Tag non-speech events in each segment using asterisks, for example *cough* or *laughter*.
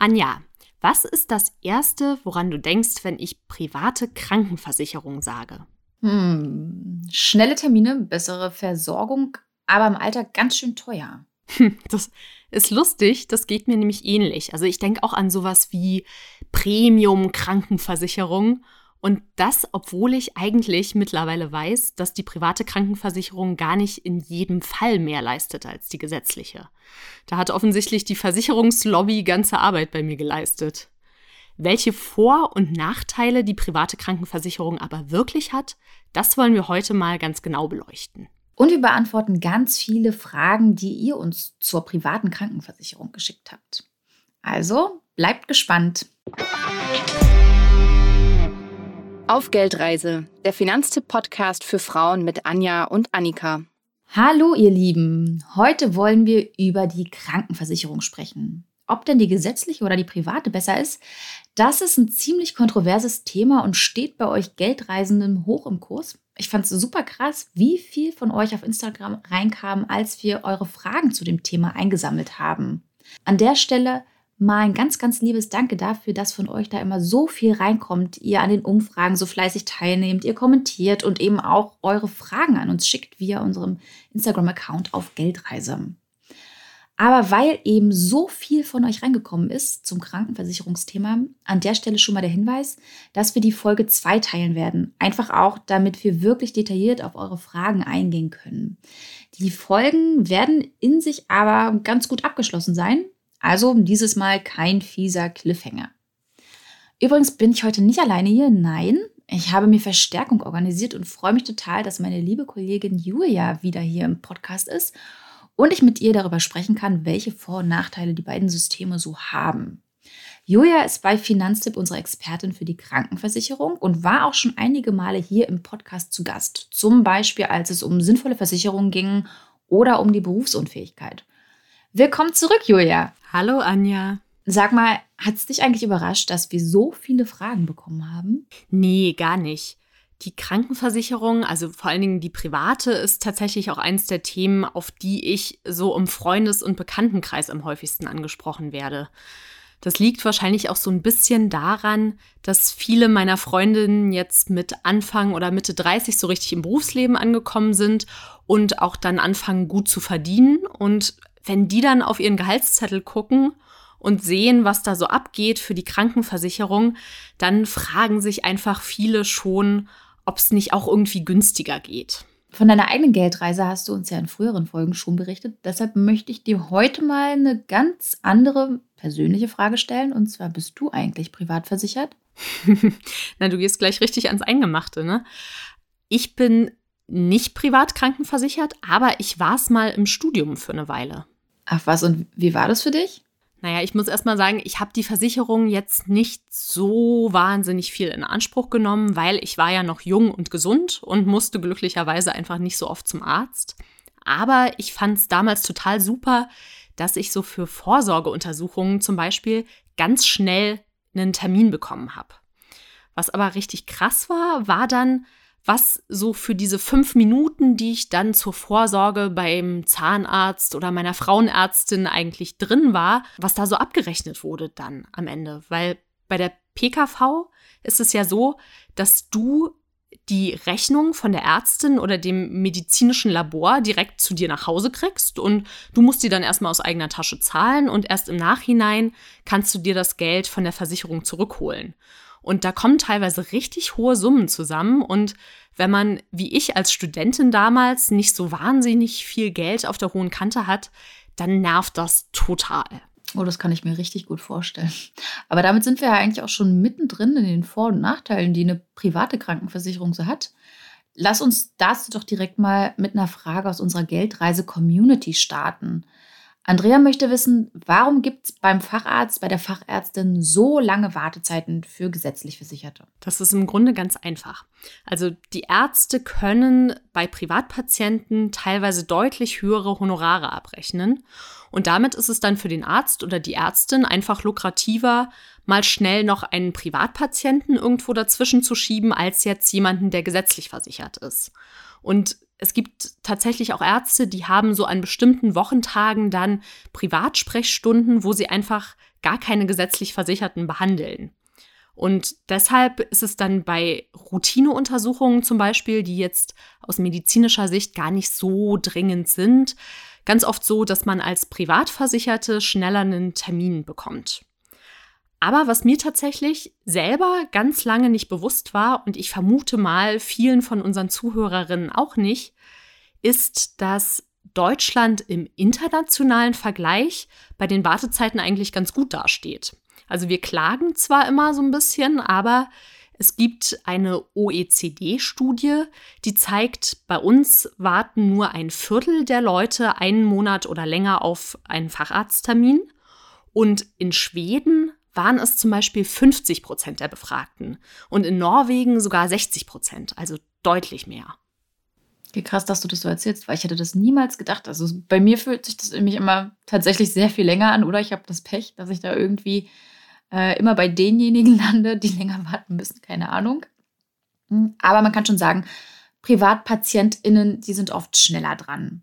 Anja, was ist das Erste, woran du denkst, wenn ich private Krankenversicherung sage? Hm, schnelle Termine, bessere Versorgung, aber im Alter ganz schön teuer. Das ist lustig, das geht mir nämlich ähnlich. Also ich denke auch an sowas wie Premium-Krankenversicherung. Und das, obwohl ich eigentlich mittlerweile weiß, dass die private Krankenversicherung gar nicht in jedem Fall mehr leistet als die gesetzliche. Da hat offensichtlich die Versicherungslobby ganze Arbeit bei mir geleistet. Welche Vor- und Nachteile die private Krankenversicherung aber wirklich hat, das wollen wir heute mal ganz genau beleuchten. Und wir beantworten ganz viele Fragen, die ihr uns zur privaten Krankenversicherung geschickt habt. Also bleibt gespannt. Auf Geldreise, der Finanztipp-Podcast für Frauen mit Anja und Annika. Hallo ihr Lieben, heute wollen wir über die Krankenversicherung sprechen. Ob denn die gesetzliche oder die private besser ist, das ist ein ziemlich kontroverses Thema und steht bei euch Geldreisenden hoch im Kurs. Ich fand es super krass, wie viel von euch auf Instagram reinkam, als wir eure Fragen zu dem Thema eingesammelt haben. An der Stelle mal ein ganz, ganz liebes Danke dafür, dass von euch da immer so viel reinkommt, ihr an den Umfragen so fleißig teilnehmt, ihr kommentiert und eben auch eure Fragen an uns schickt via unserem Instagram-Account auf Geldreise. Aber weil eben so viel von euch reingekommen ist zum Krankenversicherungsthema, an der Stelle schon mal der Hinweis, dass wir die Folge zweiteilen werden. Einfach auch, damit wir wirklich detailliert auf eure Fragen eingehen können. Die Folgen werden in sich aber ganz gut abgeschlossen sein. Also dieses Mal kein fieser Cliffhanger. Übrigens bin ich heute nicht alleine hier. Nein, ich habe mir Verstärkung organisiert und freue mich total, dass meine liebe Kollegin Julia wieder hier im Podcast ist und ich mit ihr darüber sprechen kann, welche Vor- und Nachteile die beiden Systeme so haben. Julia ist bei Finanztipp unsere Expertin für die Krankenversicherung und war auch schon einige Male hier im Podcast zu Gast. Zum Beispiel, als es um sinnvolle Versicherungen ging oder um die Berufsunfähigkeit. Willkommen zurück, Julia. Hallo, Anja. Sag mal, hat es dich eigentlich überrascht, dass wir so viele Fragen bekommen haben? Nee, gar nicht. Die Krankenversicherung, also vor allen Dingen die private, ist tatsächlich auch eins der Themen, auf die ich so im Freundes- und Bekanntenkreis am häufigsten angesprochen werde. Das liegt wahrscheinlich auch so ein bisschen daran, dass viele meiner Freundinnen jetzt mit Anfang oder Mitte 30 so richtig im Berufsleben angekommen sind und auch dann anfangen gut zu verdienen. Und wenn die dann auf ihren Gehaltszettel gucken und sehen, was da so abgeht für die Krankenversicherung, dann fragen sich einfach viele schon, ob es nicht auch irgendwie günstiger geht. Von deiner eigenen Geldreise hast du uns ja in früheren Folgen schon berichtet. Deshalb möchte ich dir heute mal eine ganz andere persönliche Frage stellen. Und zwar, bist du eigentlich privat versichert? *laughs* Na, du gehst gleich richtig ans Eingemachte, ne? Ich bin nicht privat krankenversichert, aber ich war es mal im Studium für eine Weile. Ach was, und wie war das für dich? Naja, ich muss erst mal sagen, ich habe die Versicherung jetzt nicht so wahnsinnig viel in Anspruch genommen, weil ich war ja noch jung und gesund und musste glücklicherweise einfach nicht so oft zum Arzt. Aber ich fand es damals total super, dass ich so für Vorsorgeuntersuchungen zum Beispiel ganz schnell einen Termin bekommen habe. Was aber richtig krass war, war dann, was so für diese fünf Minuten, die ich dann zur Vorsorge beim Zahnarzt oder meiner Frauenärztin eigentlich drin war, was da so abgerechnet wurde dann am Ende. Weil bei der PKV ist es ja so, dass du die Rechnung von der Ärztin oder dem medizinischen Labor direkt zu dir nach Hause kriegst und du musst die dann erstmal aus eigener Tasche zahlen und erst im Nachhinein kannst du dir das Geld von der Versicherung zurückholen. Und da kommen teilweise richtig hohe Summen zusammen. Und wenn man, wie ich als Studentin damals, nicht so wahnsinnig viel Geld auf der hohen Kante hat, dann nervt das total. Oh, das kann ich mir richtig gut vorstellen. Aber damit sind wir ja eigentlich auch schon mittendrin in den Vor- und Nachteilen, die eine private Krankenversicherung so hat. Lass uns dazu doch direkt mal mit einer Frage aus unserer Geldreise-Community starten. Andrea möchte wissen, warum gibt es beim Facharzt, bei der Fachärztin so lange Wartezeiten für gesetzlich Versicherte? Das ist im Grunde ganz einfach. Also die Ärzte können bei Privatpatienten teilweise deutlich höhere Honorare abrechnen. Und damit ist es dann für den Arzt oder die Ärztin einfach lukrativer, mal schnell noch einen Privatpatienten irgendwo dazwischen zu schieben, als jetzt jemanden, der gesetzlich versichert ist. Und es gibt tatsächlich auch Ärzte, die haben so an bestimmten Wochentagen dann Privatsprechstunden, wo sie einfach gar keine gesetzlich Versicherten behandeln. Und deshalb ist es dann bei Routineuntersuchungen zum Beispiel, die jetzt aus medizinischer Sicht gar nicht so dringend sind, ganz oft so, dass man als Privatversicherte schneller einen Termin bekommt. Aber was mir tatsächlich selber ganz lange nicht bewusst war und ich vermute mal vielen von unseren Zuhörerinnen auch nicht, ist, dass Deutschland im internationalen Vergleich bei den Wartezeiten eigentlich ganz gut dasteht. Also wir klagen zwar immer so ein bisschen, aber es gibt eine OECD-Studie, die zeigt, bei uns warten nur ein Viertel der Leute einen Monat oder länger auf einen Facharzttermin. Und in Schweden waren es zum Beispiel 50 Prozent der Befragten und in Norwegen sogar 60 Prozent, also deutlich mehr. Wie krass, dass du das so erzählst, weil ich hätte das niemals gedacht. Also bei mir fühlt sich das nämlich immer tatsächlich sehr viel länger an oder ich habe das Pech, dass ich da irgendwie äh, immer bei denjenigen *laughs* lande, die länger warten müssen, keine Ahnung. Hm, aber man kann schon sagen, PrivatpatientInnen, die sind oft schneller dran.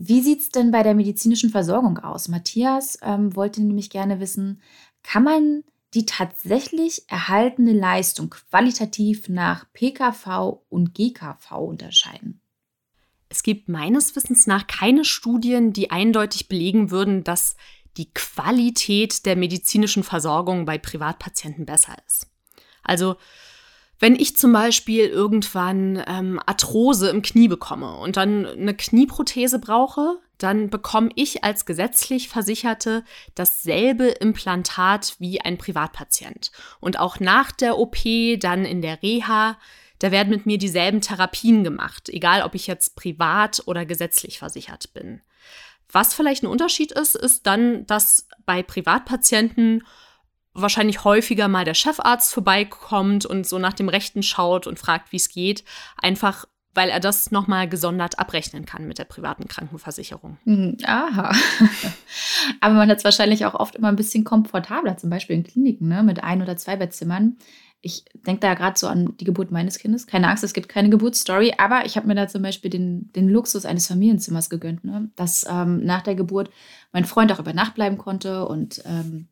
Wie sieht es denn bei der medizinischen Versorgung aus? Matthias ähm, wollte nämlich gerne wissen, kann man die tatsächlich erhaltene Leistung qualitativ nach PKV und GKV unterscheiden? Es gibt meines Wissens nach keine Studien, die eindeutig belegen würden, dass die Qualität der medizinischen Versorgung bei Privatpatienten besser ist. Also wenn ich zum Beispiel irgendwann ähm, Arthrose im Knie bekomme und dann eine Knieprothese brauche, dann bekomme ich als gesetzlich Versicherte dasselbe Implantat wie ein Privatpatient. Und auch nach der OP, dann in der Reha, da werden mit mir dieselben Therapien gemacht, egal ob ich jetzt privat oder gesetzlich versichert bin. Was vielleicht ein Unterschied ist, ist dann, dass bei Privatpatienten wahrscheinlich häufiger mal der Chefarzt vorbeikommt und so nach dem Rechten schaut und fragt, wie es geht, einfach weil er das nochmal gesondert abrechnen kann mit der privaten Krankenversicherung. Hm, aha. *laughs* Aber man hat es wahrscheinlich auch oft immer ein bisschen komfortabler, zum Beispiel in Kliniken, ne, mit ein oder zwei Bettsimmern. Ich denke da gerade so an die Geburt meines Kindes. Keine Angst, es gibt keine Geburtsstory, aber ich habe mir da zum Beispiel den, den Luxus eines Familienzimmers gegönnt, ne? dass ähm, nach der Geburt mein Freund auch über Nacht bleiben konnte und ähm,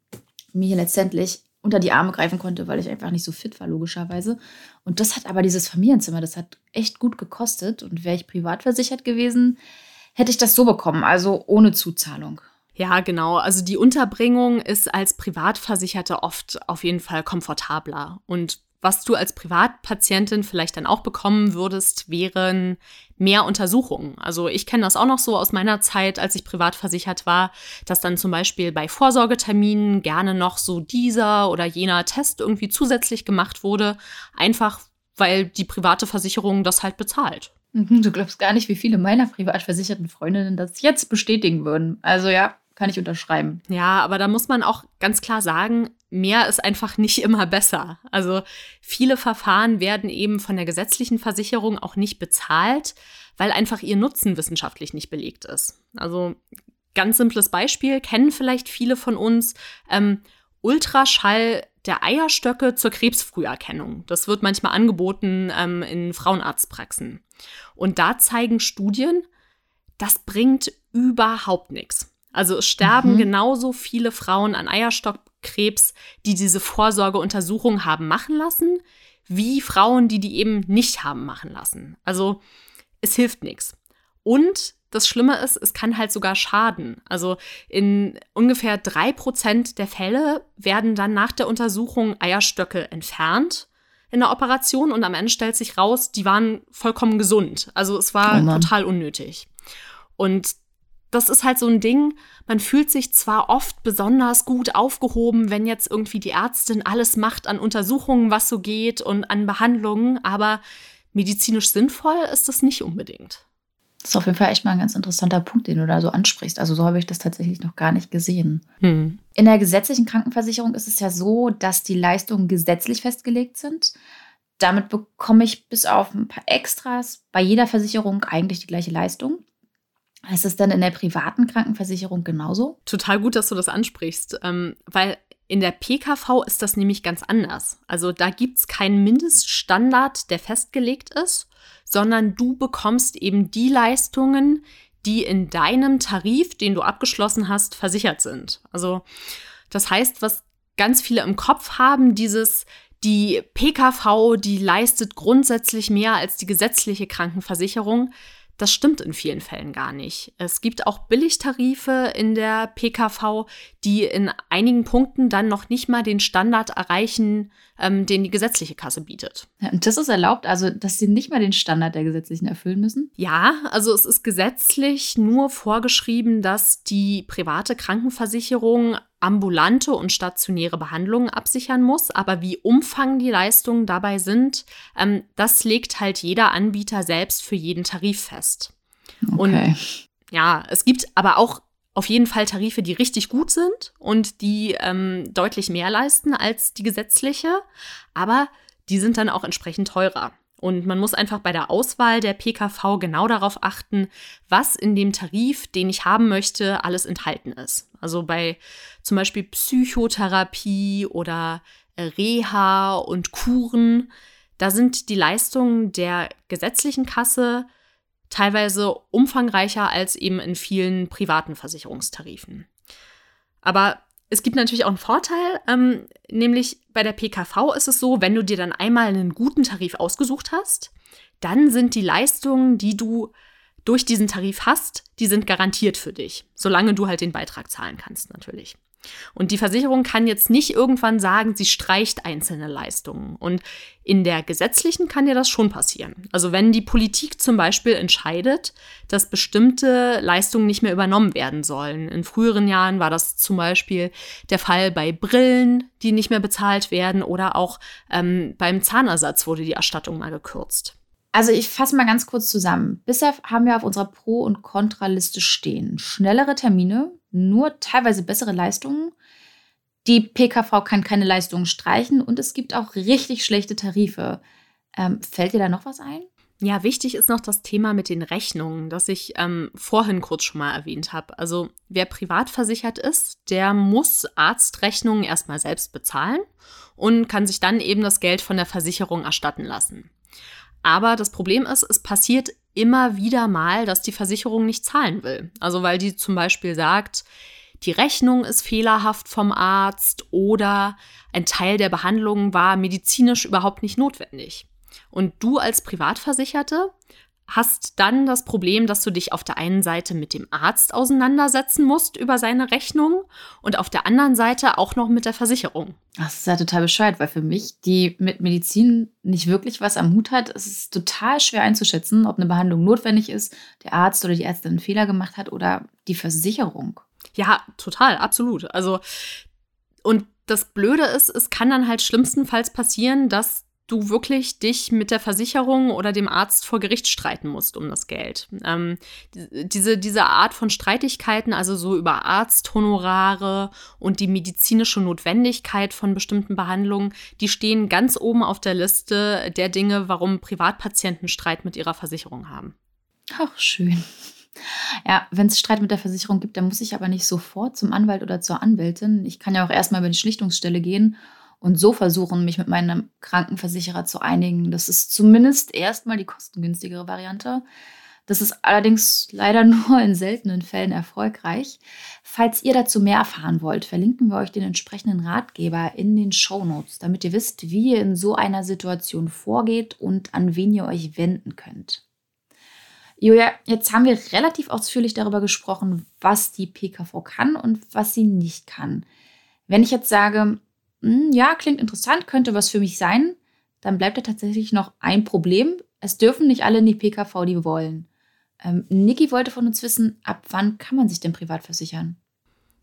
mir letztendlich unter die Arme greifen konnte, weil ich einfach nicht so fit war, logischerweise. Und das hat aber dieses Familienzimmer, das hat echt gut gekostet. Und wäre ich privat versichert gewesen, hätte ich das so bekommen, also ohne Zuzahlung. Ja, genau. Also die Unterbringung ist als Privatversicherte oft auf jeden Fall komfortabler. Und was du als Privatpatientin vielleicht dann auch bekommen würdest, wären mehr Untersuchungen. Also ich kenne das auch noch so aus meiner Zeit, als ich privat versichert war, dass dann zum Beispiel bei Vorsorgeterminen gerne noch so dieser oder jener Test irgendwie zusätzlich gemacht wurde, einfach weil die private Versicherung das halt bezahlt. Mhm, du glaubst gar nicht, wie viele meiner privat versicherten Freundinnen das jetzt bestätigen würden. Also ja, kann ich unterschreiben. Ja, aber da muss man auch ganz klar sagen, mehr ist einfach nicht immer besser. Also viele Verfahren werden eben von der gesetzlichen Versicherung auch nicht bezahlt, weil einfach ihr Nutzen wissenschaftlich nicht belegt ist. Also ganz simples Beispiel, kennen vielleicht viele von uns ähm, Ultraschall der Eierstöcke zur Krebsfrüherkennung. Das wird manchmal angeboten ähm, in Frauenarztpraxen. Und da zeigen Studien, das bringt überhaupt nichts. Also es sterben mhm. genauso viele Frauen an Eierstockkrebs, die diese Vorsorgeuntersuchung haben machen lassen, wie Frauen, die die eben nicht haben machen lassen. Also es hilft nichts. Und das Schlimme ist, es kann halt sogar schaden. Also in ungefähr drei Prozent der Fälle werden dann nach der Untersuchung Eierstöcke entfernt in der Operation und am Ende stellt sich raus, die waren vollkommen gesund. Also es war oh total unnötig. Und das ist halt so ein Ding, man fühlt sich zwar oft besonders gut aufgehoben, wenn jetzt irgendwie die Ärztin alles macht an Untersuchungen, was so geht und an Behandlungen, aber medizinisch sinnvoll ist das nicht unbedingt. Das ist auf jeden Fall echt mal ein ganz interessanter Punkt, den du da so ansprichst. Also so habe ich das tatsächlich noch gar nicht gesehen. Hm. In der gesetzlichen Krankenversicherung ist es ja so, dass die Leistungen gesetzlich festgelegt sind. Damit bekomme ich bis auf ein paar Extras bei jeder Versicherung eigentlich die gleiche Leistung. Ist es dann in der privaten Krankenversicherung genauso? Total gut, dass du das ansprichst, ähm, weil In der PKV ist das nämlich ganz anders. Also da gibt es keinen Mindeststandard, der festgelegt ist, sondern du bekommst eben die Leistungen, die in deinem Tarif, den du abgeschlossen hast, versichert sind. Also das heißt, was ganz viele im Kopf haben, dieses die PKV, die leistet grundsätzlich mehr als die gesetzliche Krankenversicherung. Das stimmt in vielen Fällen gar nicht. Es gibt auch Billigtarife in der PKV, die in einigen Punkten dann noch nicht mal den Standard erreichen, ähm, den die gesetzliche Kasse bietet. Ja, und das ist erlaubt, also dass sie nicht mal den Standard der gesetzlichen erfüllen müssen? Ja, also es ist gesetzlich nur vorgeschrieben, dass die private Krankenversicherung ambulante und stationäre Behandlungen absichern muss. Aber wie umfang die Leistungen dabei sind, ähm, das legt halt jeder Anbieter selbst für jeden Tarif fest. Okay. Und ja, es gibt aber auch auf jeden Fall Tarife, die richtig gut sind und die ähm, deutlich mehr leisten als die gesetzliche, aber die sind dann auch entsprechend teurer. Und man muss einfach bei der Auswahl der PKV genau darauf achten, was in dem Tarif, den ich haben möchte, alles enthalten ist. Also bei zum Beispiel Psychotherapie oder äh, Reha und Kuren, da sind die Leistungen der gesetzlichen Kasse teilweise umfangreicher als eben in vielen privaten Versicherungstarifen. Aber es gibt natürlich auch einen Vorteil, ähm, nämlich bei der PKV ist es so, wenn du dir dann einmal einen guten Tarif ausgesucht hast, dann sind die Leistungen, die du durch diesen Tarif hast, die sind garantiert für dich, solange du halt den Beitrag zahlen kannst natürlich. Und die Versicherung kann jetzt nicht irgendwann sagen, sie streicht einzelne Leistungen. Und in der gesetzlichen kann dir das schon passieren. Also wenn die Politik zum Beispiel entscheidet, dass bestimmte Leistungen nicht mehr übernommen werden sollen. In früheren Jahren war das zum Beispiel der Fall bei Brillen, die nicht mehr bezahlt werden, oder auch ähm, beim Zahnersatz wurde die Erstattung mal gekürzt. Also ich fasse mal ganz kurz zusammen. Bisher haben wir auf unserer Pro- und Kontraliste stehen schnellere Termine, nur teilweise bessere Leistungen. Die PKV kann keine Leistungen streichen und es gibt auch richtig schlechte Tarife. Ähm, fällt dir da noch was ein? Ja, wichtig ist noch das Thema mit den Rechnungen, das ich ähm, vorhin kurz schon mal erwähnt habe. Also wer privat versichert ist, der muss Arztrechnungen erstmal selbst bezahlen und kann sich dann eben das Geld von der Versicherung erstatten lassen. Aber das Problem ist, es passiert immer wieder mal, dass die Versicherung nicht zahlen will. Also weil die zum Beispiel sagt, die Rechnung ist fehlerhaft vom Arzt oder ein Teil der Behandlung war medizinisch überhaupt nicht notwendig. Und du als Privatversicherte hast dann das Problem, dass du dich auf der einen Seite mit dem Arzt auseinandersetzen musst über seine Rechnung und auf der anderen Seite auch noch mit der Versicherung. Das ist ja total bescheuert, weil für mich, die mit Medizin nicht wirklich was am Hut hat, ist es total schwer einzuschätzen, ob eine Behandlung notwendig ist, der Arzt oder die Ärztin einen Fehler gemacht hat oder die Versicherung. Ja, total, absolut. Also, und das Blöde ist, es kann dann halt schlimmstenfalls passieren, dass du wirklich dich mit der Versicherung oder dem Arzt vor Gericht streiten musst um das Geld. Ähm, diese, diese Art von Streitigkeiten, also so über Arzthonorare und die medizinische Notwendigkeit von bestimmten Behandlungen, die stehen ganz oben auf der Liste der Dinge, warum Privatpatienten Streit mit ihrer Versicherung haben. Ach, schön. Ja, wenn es Streit mit der Versicherung gibt, dann muss ich aber nicht sofort zum Anwalt oder zur Anwältin. Ich kann ja auch erstmal über die Schlichtungsstelle gehen und so versuchen, mich mit meinem Krankenversicherer zu einigen. Das ist zumindest erstmal die kostengünstigere Variante. Das ist allerdings leider *laughs* nur in seltenen Fällen erfolgreich. Falls ihr dazu mehr erfahren wollt, verlinken wir euch den entsprechenden Ratgeber in den Show Notes, damit ihr wisst, wie ihr in so einer Situation vorgeht und an wen ihr euch wenden könnt. Julia, jetzt haben wir relativ ausführlich darüber gesprochen, was die PKV kann und was sie nicht kann. Wenn ich jetzt sage, hm, ja, klingt interessant, könnte was für mich sein, dann bleibt da tatsächlich noch ein Problem. Es dürfen nicht alle in die PKV, die wollen. Ähm, Niki wollte von uns wissen, ab wann kann man sich denn privat versichern?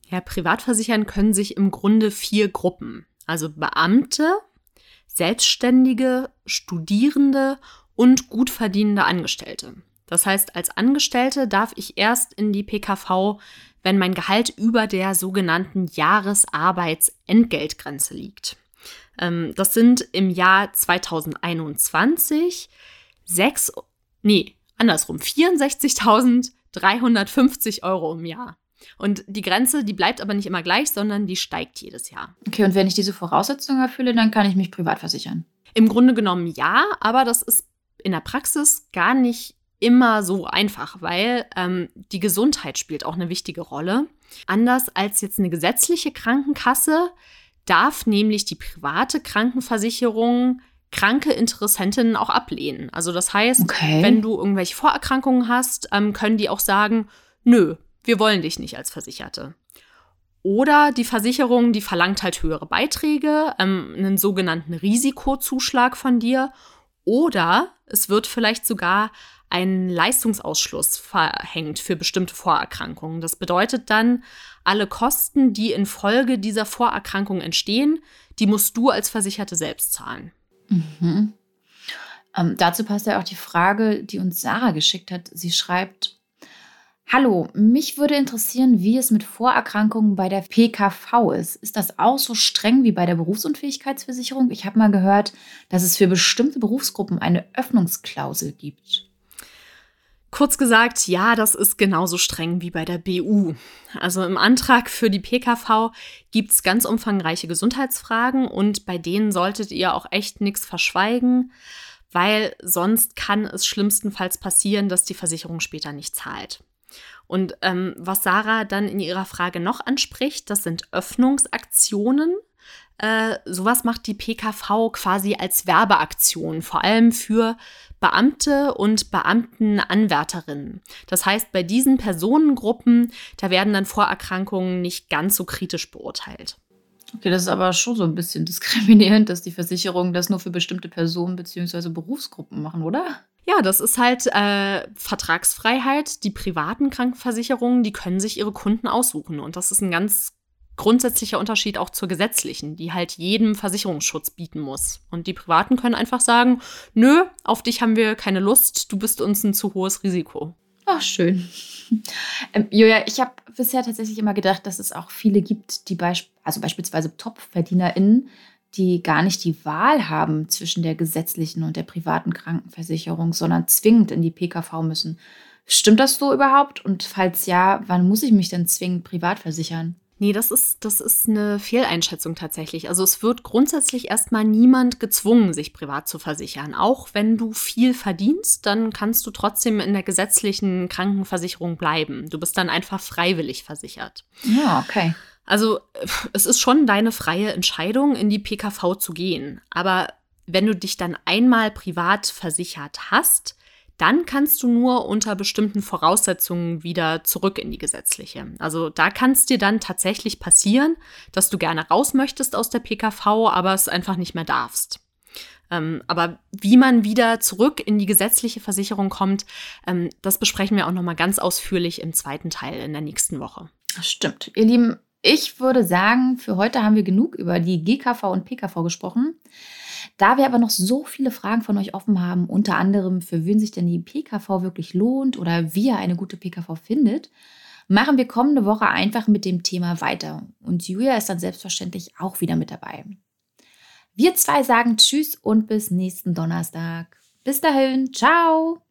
Ja, privat versichern können sich im Grunde vier Gruppen. Also Beamte, Selbstständige, Studierende und gut verdienende Angestellte. Das heißt, als Angestellte darf ich erst in die PKV, wenn mein Gehalt über der sogenannten Jahresarbeitsentgeltgrenze liegt. Ähm, das sind im Jahr 2021 sechs, nee, andersrum, 64.350 Euro im Jahr. Und die Grenze, die bleibt aber nicht immer gleich, sondern die steigt jedes Jahr. Okay, und wenn ich diese Voraussetzungen erfülle, dann kann ich mich privat versichern. Im Grunde genommen ja, aber das ist in der Praxis gar nicht immer so einfach, weil ähm, die Gesundheit spielt auch eine wichtige Rolle. Anders als jetzt eine gesetzliche Krankenkasse darf nämlich die private Krankenversicherung kranke Interessentinnen auch ablehnen. Also das heißt, okay. wenn du irgendwelche Vorerkrankungen hast, ähm, können die auch sagen, nö, wir wollen dich nicht als Versicherte. Oder die Versicherung, die verlangt halt höhere Beiträge, ähm, einen sogenannten Risikozuschlag von dir. Oder es wird vielleicht sogar ein Leistungsausschluss verhängt für bestimmte Vorerkrankungen. Das bedeutet dann, alle Kosten, die infolge dieser Vorerkrankung entstehen, die musst du als Versicherte selbst zahlen. Mhm. Ähm, dazu passt ja auch die Frage, die uns Sarah geschickt hat. Sie schreibt, Hallo, mich würde interessieren, wie es mit Vorerkrankungen bei der PKV ist. Ist das auch so streng wie bei der Berufsunfähigkeitsversicherung? Ich habe mal gehört, dass es für bestimmte Berufsgruppen eine Öffnungsklausel gibt. Kurz gesagt, ja, das ist genauso streng wie bei der BU. Also im Antrag für die PKV gibt es ganz umfangreiche Gesundheitsfragen und bei denen solltet ihr auch echt nichts verschweigen, weil sonst kann es schlimmstenfalls passieren, dass die Versicherung später nicht zahlt. Und ähm, was Sarah dann in ihrer Frage noch anspricht, das sind Öffnungsaktionen. Äh, sowas macht die PKV quasi als Werbeaktion, vor allem für Beamte und Beamtenanwärterinnen. Das heißt, bei diesen Personengruppen, da werden dann Vorerkrankungen nicht ganz so kritisch beurteilt. Okay, das ist aber schon so ein bisschen diskriminierend, dass die Versicherungen das nur für bestimmte Personen bzw. Berufsgruppen machen, oder? Ja, das ist halt äh, Vertragsfreiheit. Die privaten Krankenversicherungen, die können sich ihre Kunden aussuchen. Und das ist ein ganz grundsätzlicher Unterschied auch zur gesetzlichen, die halt jedem Versicherungsschutz bieten muss. Und die Privaten können einfach sagen, nö, auf dich haben wir keine Lust, du bist uns ein zu hohes Risiko. Ach, schön. *laughs* Ähm, Julia, ich habe bisher tatsächlich immer gedacht, dass es auch viele gibt, die beisp also beispielsweise TopverdienerInnen, die gar nicht die Wahl haben zwischen der gesetzlichen und der privaten Krankenversicherung, sondern zwingend in die PKV müssen. Stimmt das so überhaupt? Und falls ja, wann muss ich mich denn zwingend privat versichern? Nee, das ist, das ist eine Fehleinschätzung tatsächlich. Also es wird grundsätzlich erstmal niemand gezwungen, sich privat zu versichern. Auch wenn du viel verdienst, dann kannst du trotzdem in der gesetzlichen Krankenversicherung bleiben. Du bist dann einfach freiwillig versichert. Ja, okay. Also es ist schon deine freie Entscheidung, in die PKV zu gehen. Aber wenn du dich dann einmal privat versichert hast, dann kannst du nur unter bestimmten Voraussetzungen wieder zurück in die gesetzliche. Also da kann es dir dann tatsächlich passieren, dass du gerne raus möchtest aus der PKV, aber es einfach nicht mehr darfst. Ähm, aber wie man wieder zurück in die gesetzliche Versicherung kommt, ähm, das besprechen wir auch noch mal ganz ausführlich im zweiten Teil in der nächsten Woche. Stimmt. Ihr Lieben, ich würde sagen, für heute haben wir genug über die GKV und PKV gesprochen. Da wir aber noch so viele Fragen von euch offen haben, unter anderem, für wen sich denn die PKV wirklich lohnt oder wie ihr eine gute PKV findet, machen wir kommende Woche einfach mit dem Thema weiter. Und Julia ist dann selbstverständlich auch wieder mit dabei. Wir zwei sagen Tschüss und bis nächsten Donnerstag. Bis dahin, ciao!